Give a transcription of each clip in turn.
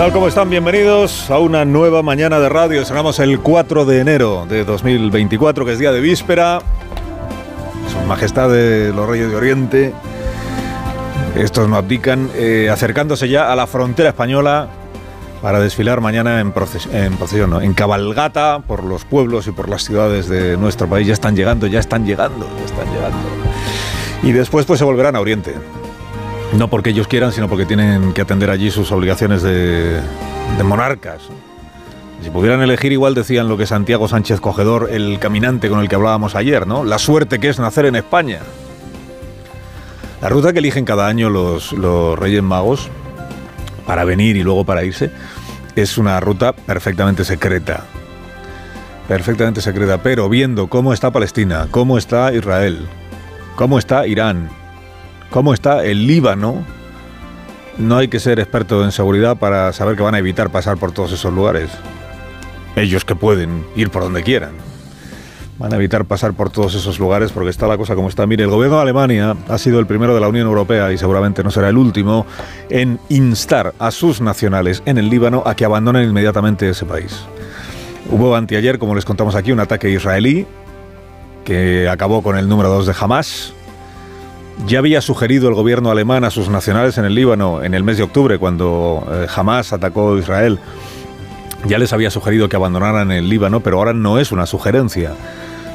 Tal como están, bienvenidos a una nueva mañana de radio. Sonamos el 4 de enero de 2024, que es día de víspera. Su Majestad de los Reyes de Oriente, estos no abdican, eh, acercándose ya a la frontera española para desfilar mañana en, proces- en procesión, ¿no? en cabalgata por los pueblos y por las ciudades de nuestro país. Ya están llegando, ya están llegando, ya están llegando. Y después pues se volverán a Oriente. No porque ellos quieran, sino porque tienen que atender allí sus obligaciones de, de monarcas. Si pudieran elegir, igual decían lo que Santiago Sánchez Cogedor, el caminante con el que hablábamos ayer, ¿no? La suerte que es nacer en España. La ruta que eligen cada año los, los Reyes Magos para venir y luego para irse es una ruta perfectamente secreta. Perfectamente secreta, pero viendo cómo está Palestina, cómo está Israel, cómo está Irán, cómo está el Líbano, no hay que ser experto en seguridad para saber que van a evitar pasar por todos esos lugares. Ellos que pueden ir por donde quieran. Van a evitar pasar por todos esos lugares porque está la cosa como está. Mire, el gobierno de Alemania ha sido el primero de la Unión Europea y seguramente no será el último en instar a sus nacionales en el Líbano a que abandonen inmediatamente ese país. Hubo anteayer, como les contamos aquí, un ataque israelí que acabó con el número 2 de Hamas, ya había sugerido el gobierno alemán a sus nacionales en el Líbano en el mes de octubre, cuando eh, Hamas atacó Israel. Ya les había sugerido que abandonaran el Líbano, pero ahora no es una sugerencia.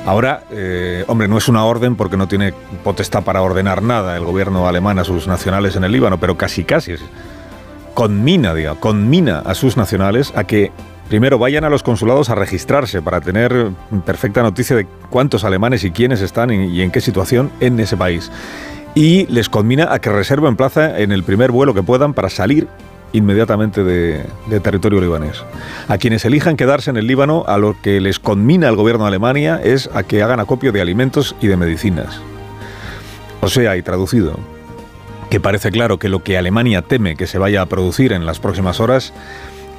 Ahora, eh, hombre, no es una orden porque no tiene potestad para ordenar nada el gobierno alemán a sus nacionales en el Líbano, pero casi casi conmina, diga, conmina a sus nacionales a que primero vayan a los consulados a registrarse para tener perfecta noticia de cuántos alemanes y quiénes están y, en qué situación en ese país. Y les conmina a que reserven plaza en el primer vuelo que puedan para salir inmediatamente de, de territorio libanés. A quienes elijan quedarse en el Líbano, a lo que les conmina el gobierno de Alemania es a que hagan acopio de alimentos y de medicinas. O sea, y traducido, que parece claro que lo que Alemania teme que se vaya a producir en las próximas horas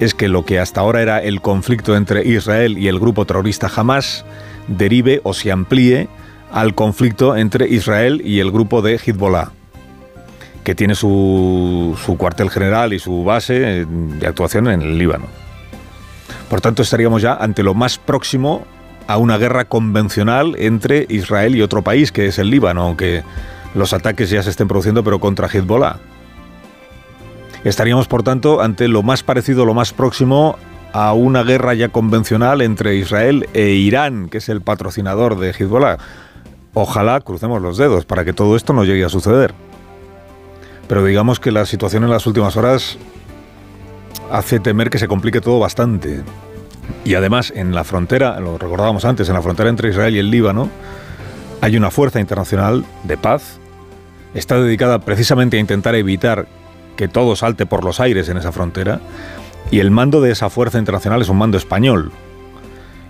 es que lo que hasta ahora era el conflicto entre Israel y el grupo terrorista Hamas derive o se amplíe al conflicto entre Israel y el grupo de Hezbollah, que tiene su, su cuartel general y su base de actuación en el Líbano. Por tanto, estaríamos ya ante lo más próximo a una guerra convencional entre Israel y otro país, que es el Líbano, aunque los ataques ya se estén produciendo, pero contra Hezbollah. Estaríamos, por tanto, ante lo más parecido, lo más próximo a una guerra ya convencional entre Israel e Irán, que es el patrocinador de Hezbollah. Ojalá crucemos los dedos para que todo esto no llegue a suceder. Pero digamos que la situación en las últimas horas hace temer que se complique todo bastante. Y además, en la frontera, lo recordábamos antes, en la frontera entre Israel y el Líbano, hay una fuerza internacional de paz. Está dedicada precisamente a intentar evitar que todo salte por los aires en esa frontera. Y el mando de esa fuerza internacional es un mando español.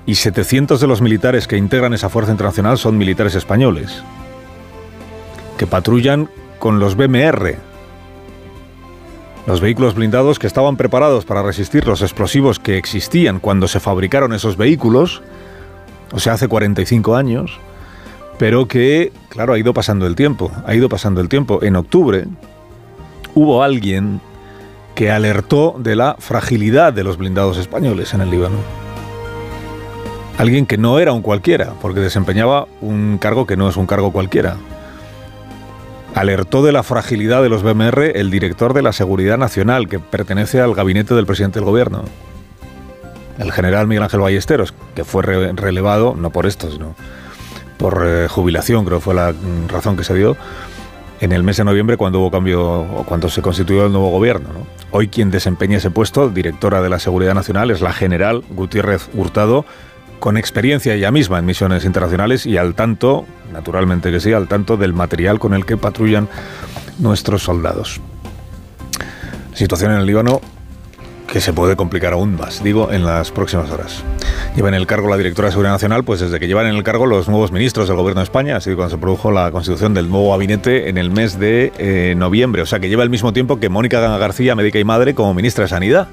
Y 700 de los militares que integran esa fuerza internacional son militares españoles. Que patrullan con los BMR. Los vehículos blindados que estaban preparados para resistir los explosivos que existían cuando se fabricaron esos vehículos, o sea, hace 45 años, pero que, claro, ha ido pasando el tiempo, ha ido pasando el tiempo. En octubre hubo alguien que alertó de la fragilidad de los blindados españoles en el Líbano. Alguien que no era un cualquiera, porque desempeñaba un cargo que no es un cargo cualquiera. Alertó de la fragilidad de los BMR el director de la Seguridad Nacional, que pertenece al gabinete del presidente del gobierno. El general Miguel Ángel Ballesteros, que fue re- relevado, no por esto, sino por eh, jubilación, creo que fue la mm, razón que se dio, en el mes de noviembre cuando hubo cambio o cuando se constituyó el nuevo gobierno. ¿no? Hoy quien desempeña ese puesto, directora de la Seguridad Nacional, es la general Gutiérrez Hurtado, con experiencia ella misma en misiones internacionales y al tanto, naturalmente que sí, al tanto del material con el que patrullan nuestros soldados. Situación en el Líbano que se puede complicar aún más, digo, en las próximas horas. Lleva en el cargo la directora de Seguridad Nacional, pues desde que llevan en el cargo los nuevos ministros del Gobierno de España, así que cuando se produjo la constitución del nuevo gabinete en el mes de eh, noviembre, o sea que lleva el mismo tiempo que Mónica García, médica y madre, como ministra de Sanidad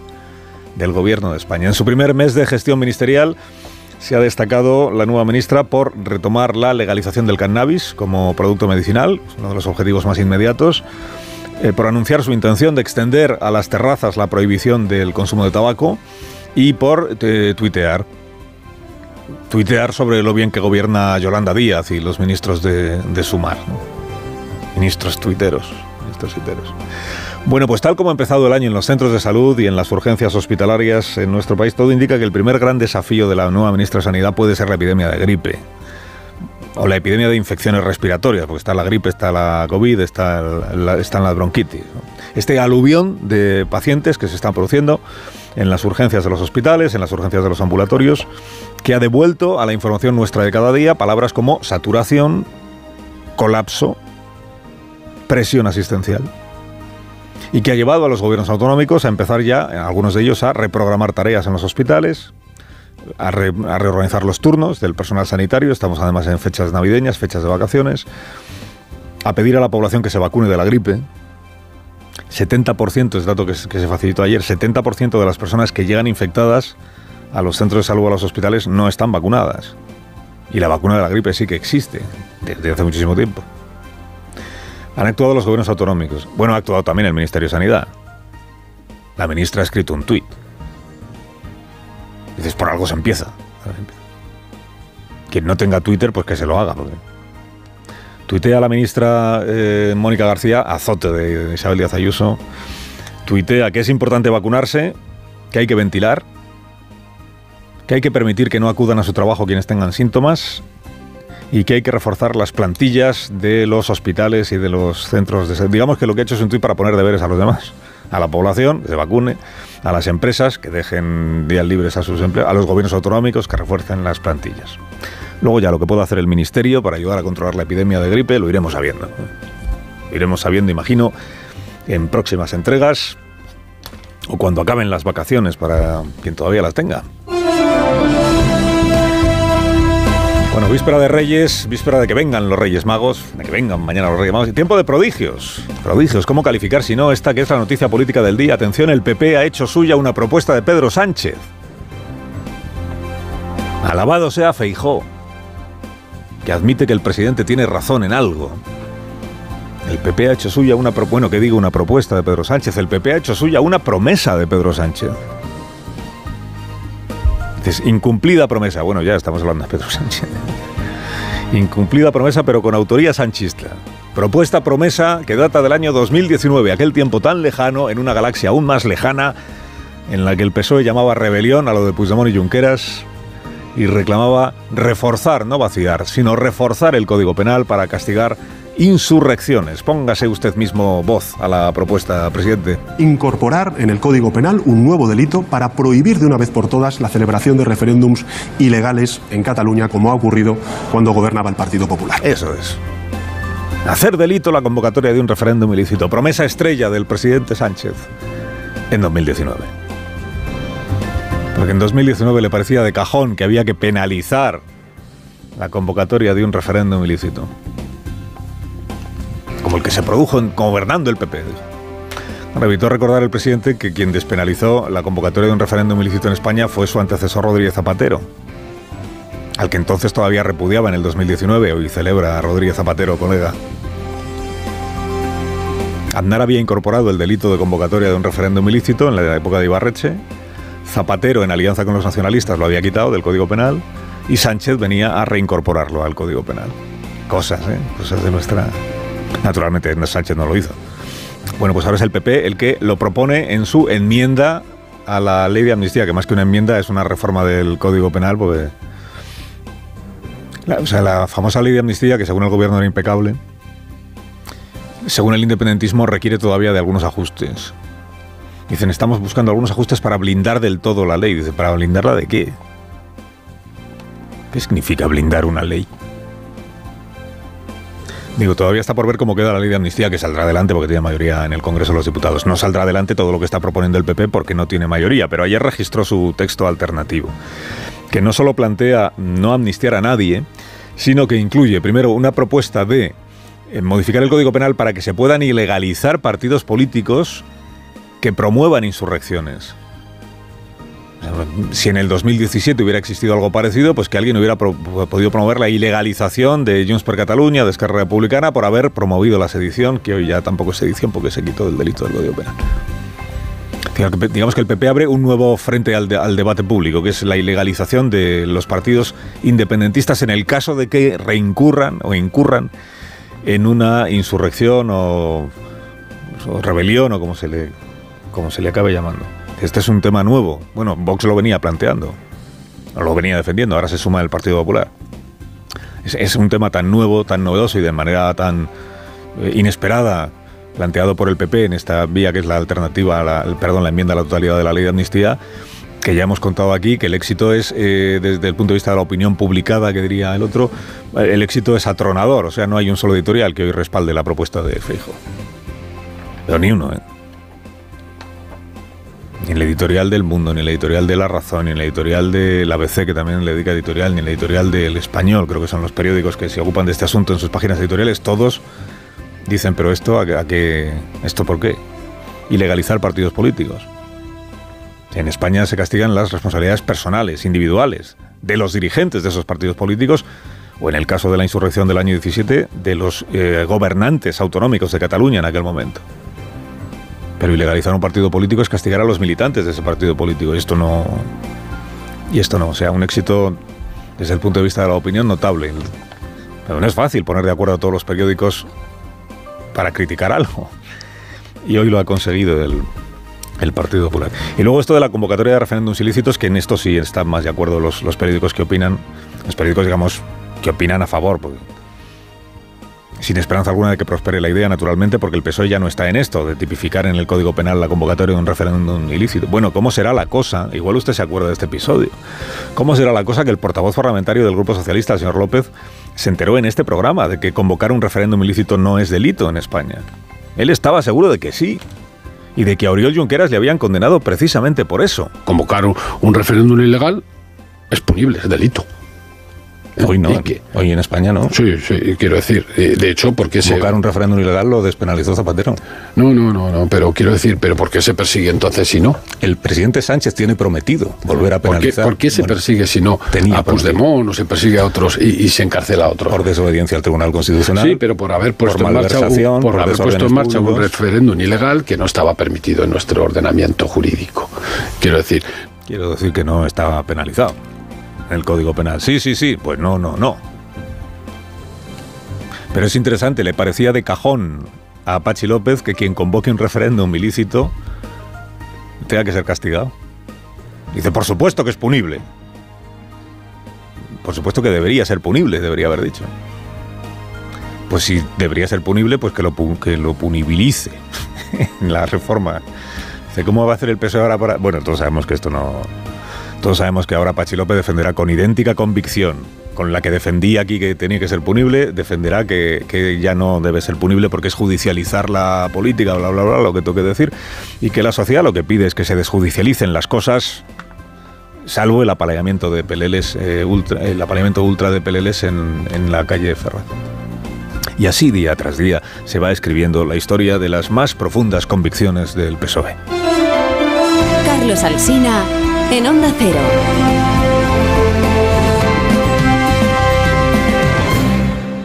del Gobierno de España. En su primer mes de gestión ministerial se ha destacado la nueva ministra por retomar la legalización del cannabis como producto medicinal, uno de los objetivos más inmediatos eh, por anunciar su intención de extender a las terrazas la prohibición del consumo de tabaco y por eh, tuitear. Tuitear sobre lo bien que gobierna Yolanda Díaz y los ministros de, Sumar. Ministros tuiteros. Ministros tuiteros. Bueno, pues tal como ha empezado el año en los centros de salud y en las urgencias hospitalarias en nuestro país, todo indica que el primer gran desafío de la nueva ministra de Sanidad puede ser la epidemia de gripe o la epidemia de infecciones respiratorias, porque está la gripe, está la COVID, está, la, están las bronquitis. Este aluvión de pacientes que se están produciendo en las urgencias de los hospitales, en las urgencias de los ambulatorios, que ha devuelto a la información nuestra de cada día palabras como saturación, colapso, presión asistencial. Y que ha llevado a los gobiernos autonómicos a empezar ya, algunos de ellos, a reprogramar tareas en los hospitales, a, reorganizar los turnos del personal sanitario, estamos además en fechas navideñas, fechas de vacaciones, a pedir a la población que se vacune de la gripe. 70% es dato que, se facilitó ayer, 70% de las personas que llegan infectadas a los centros de salud, a los hospitales, no están vacunadas. Y la vacuna de la gripe sí que existe, desde hace muchísimo tiempo. Han actuado los gobiernos autonómicos. Bueno, ha actuado también el Ministerio de Sanidad. La ministra ha escrito un tuit Dices, por algo se empieza. Quien no tenga Twitter, pues que se lo haga. Tuitea la ministra eh, Mónica García, azote de Isabel Díaz Ayuso. Tuitea que es importante vacunarse, que hay que ventilar, que hay que permitir que no acudan a su trabajo quienes tengan síntomas y que hay que reforzar las plantillas de los hospitales y de los centros de. Digamos que lo que ha hecho es un tuit para poner deberes a los demás, a la población, que se vacune a las empresas que dejen días libres a sus empleados, a los gobiernos autonómicos que refuercen las plantillas. Luego ya lo que pueda hacer el ministerio para ayudar a controlar la epidemia de gripe lo iremos sabiendo. iremos sabiendo, imagino, en próximas entregas o cuando acaben las vacaciones para quien todavía las tenga. Bueno, víspera de Reyes, víspera de que vengan los Reyes Magos, de que vengan mañana los Reyes Magos, y tiempo de prodigios. Prodigios, ¿cómo calificar si no esta que es la noticia política del día? Atención, el PP ha hecho suya una propuesta de Pedro Sánchez. Alabado sea Feijó, que admite que el presidente tiene razón en algo. El PP ha hecho suya una bueno, que digo una propuesta de Pedro Sánchez, el PP ha hecho suya una promesa de Pedro Sánchez. Incumplida promesa. Bueno, ya estamos hablando de Pedro Sánchez. Incumplida promesa, pero con autoría sanchista. Propuesta promesa que data del año 2019, aquel tiempo tan lejano, en una galaxia aún más lejana, en la que el PSOE llamaba rebelión a lo de Puigdemont y Junqueras y reclamaba reforzar, no vaciar, sino reforzar el Código Penal para castigar insurrecciones. Póngase usted mismo voz a la propuesta, presidente. Incorporar en el Código Penal un nuevo delito para prohibir de una vez por todas la celebración de referéndums ilegales en Cataluña, como ha ocurrido cuando gobernaba el Partido Popular. Eso es. Hacer delito la convocatoria de un referéndum ilícito. Promesa estrella del presidente Sánchez en 2019. Porque en 2019 le parecía de cajón que había que penalizar la convocatoria de un referéndum ilícito como el que se produjo gobernando el PP. Bueno, evitó recordar el presidente que quien despenalizó la convocatoria de un referéndum ilícito en España fue su antecesor Rodríguez Zapatero, al que entonces todavía repudiaba en el 2019, hoy celebra a Rodríguez Zapatero, colega. Aznar había incorporado el delito de convocatoria de un referéndum ilícito en la época de Ibarreche, Zapatero, en alianza con los nacionalistas, lo había quitado del Código Penal y Sánchez venía a reincorporarlo al Código Penal. Cosas, ¿eh? Cosas de nuestra Naturalmente, Sánchez no lo hizo. Bueno, pues ahora es el PP el que lo propone en su enmienda a la ley de amnistía, que más que una enmienda es una reforma del Código Penal, porque... o sea, la famosa ley de amnistía, que según el gobierno era impecable, según el independentismo requiere todavía de algunos ajustes. Dicen, estamos buscando algunos ajustes para blindar del todo la ley. Dice, ¿para blindarla de qué? ¿Qué significa blindar una ley? Digo, todavía está por ver cómo queda la ley de amnistía, que saldrá adelante porque tiene mayoría en el Congreso de los Diputados. No saldrá adelante todo lo que está proponiendo el PP porque no tiene mayoría, pero ayer registró su texto alternativo, que no solo plantea no amnistiar a nadie, sino que incluye, primero, una propuesta de eh, modificar el Código Penal para que se puedan ilegalizar partidos políticos que promuevan insurrecciones. Si en el 2017 hubiera existido algo parecido, pues que alguien hubiera podido promover la ilegalización de Junts per Catalunya, de Esquerra Republicana, por haber promovido la sedición, que hoy ya tampoco es sedición porque se quitó del delito del Código Penal. Digamos que el PP abre un nuevo frente al, al, debate público, que es la ilegalización de los partidos independentistas en el caso de que reincurran o incurran en una insurrección o, o rebelión o como se le, como se le acabe llamando. Este es un tema nuevo. Bueno, Vox lo venía planteando, lo venía defendiendo, ahora se suma el Partido Popular. Es, un tema tan nuevo, tan novedoso y de manera tan eh, inesperada planteado por el PP en esta vía que es la alternativa, la, perdón, la enmienda a la totalidad de la ley de amnistía, que ya hemos contado aquí, que el éxito es, eh, desde el punto de vista de la opinión publicada, que diría el otro, el éxito es atronador, o sea, no hay un solo editorial que hoy respalde la propuesta de Feijo. Pero ni uno, ¿eh? Ni en el editorial del Mundo, ni en el editorial de La Razón, ni en el editorial de la ABC, que también le dedica editorial, ni en el editorial del Español, creo que son los periódicos que se ocupan de este asunto en sus páginas editoriales, todos dicen, pero esto, ¿a, qué? ¿Esto por qué? Ilegalizar partidos políticos. En España se castigan las responsabilidades personales, individuales, de los dirigentes de esos partidos políticos, o en el caso de la insurrección del año 17, de los eh, gobernantes autonómicos de Cataluña en aquel momento. Pero ilegalizar un partido político es castigar a los militantes de ese partido político. Y esto no. Y esto no. O sea, un éxito desde el punto de vista de la opinión notable. Pero no es fácil poner de acuerdo a todos los periódicos para criticar algo. Y hoy lo ha conseguido el, el Partido Popular. Y luego esto de la convocatoria de referéndums ilícitos, que en esto sí están más de acuerdo los, los periódicos que opinan, los periódicos, digamos, que opinan a favor, porque sin esperanza alguna de que prospere la idea, naturalmente, porque el PSOE ya no está en esto, de tipificar en el Código Penal la convocatoria de un referéndum ilícito. Bueno, ¿cómo será la cosa? Igual usted se acuerda de este episodio. ¿Cómo será la cosa que el portavoz parlamentario del Grupo Socialista, el señor López, se enteró en este programa de que convocar un referéndum ilícito no es delito en España? Él estaba seguro de que sí, y de que a Oriol Junqueras le habían condenado precisamente por eso. Convocar un referéndum ilegal es punible, es delito. Hoy no, hoy en España no. Sí, sí, quiero decir, eh, de hecho, porque se... un referéndum ilegal lo despenalizó Zapatero. No, no, no, no, pero quiero decir, pero ¿por qué se persigue entonces si no? El presidente Sánchez tiene prometido volver a penalizar. ¿Por qué, se persigue si no tenía a Puigdemont o se persigue a otros y, se encarcela a otros? Por desobediencia al Tribunal Constitucional. Sí, pero por haber puesto en marcha, un, por, haber puesto en marcha un referéndum ilegal que no estaba permitido en nuestro ordenamiento jurídico. Quiero decir... Quiero decir que no estaba penalizado el Código Penal. Sí, sí, sí. Pues no, no, no. Pero es interesante, le parecía de cajón a Pachi López que quien convoque un referéndum ilícito tenga que ser castigado. Dice, por supuesto que es punible. Por supuesto que debería ser punible, debería haber dicho. Pues si debería ser punible, pues que lo, que lo punibilice en la reforma. Dice, ¿cómo va a hacer el PSOE ahora para...? Bueno, todos sabemos que esto no, todos sabemos que ahora Pachi López defenderá con idéntica convicción con la que defendía aquí que tenía que ser punible, defenderá que, ya no debe ser punible porque es judicializar la política, bla, bla, bla, lo que tengo que decir, y que la sociedad lo que pide es que se desjudicialicen las cosas, salvo el apaleamiento de peleles, eh, ultra, el apaleamiento ultra de peleles en, en la calle Ferraz. Y así día tras día se va escribiendo la historia de las más profundas convicciones del PSOE. Carlos Alsina en Onda Cero.